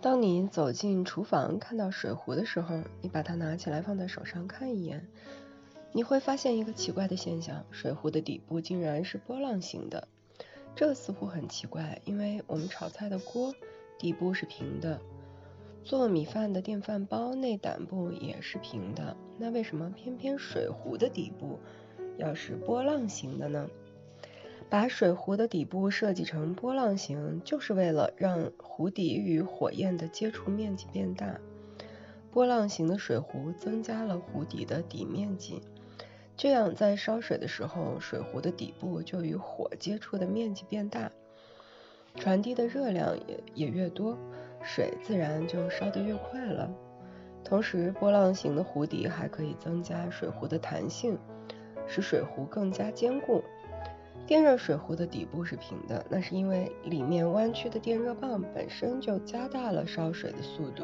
当你走进厨房看到水壶的时候，你把它拿起来放在手上看一眼，你会发现一个奇怪的现象：水壶的底部竟然是波浪形的。这似乎很奇怪，因为我们炒菜的锅底部是平的，做米饭的电饭煲内胆部也是平的，那为什么偏偏水壶的底部要是波浪形的呢？把水壶的底部设计成波浪形，就是为了让壶底与火焰的接触面积变大。波浪形的水壶增加了壶底的底面积。这样，在烧水的时候，水壶的底部就与火接触的面积变大，传递的热量也也越多，水自然就烧得越快了。同时，波浪形的壶底还可以增加水壶的弹性，使水壶更加坚固。电热水壶的底部是平的，那是因为里面弯曲的电热棒本身就加大了烧水的速度。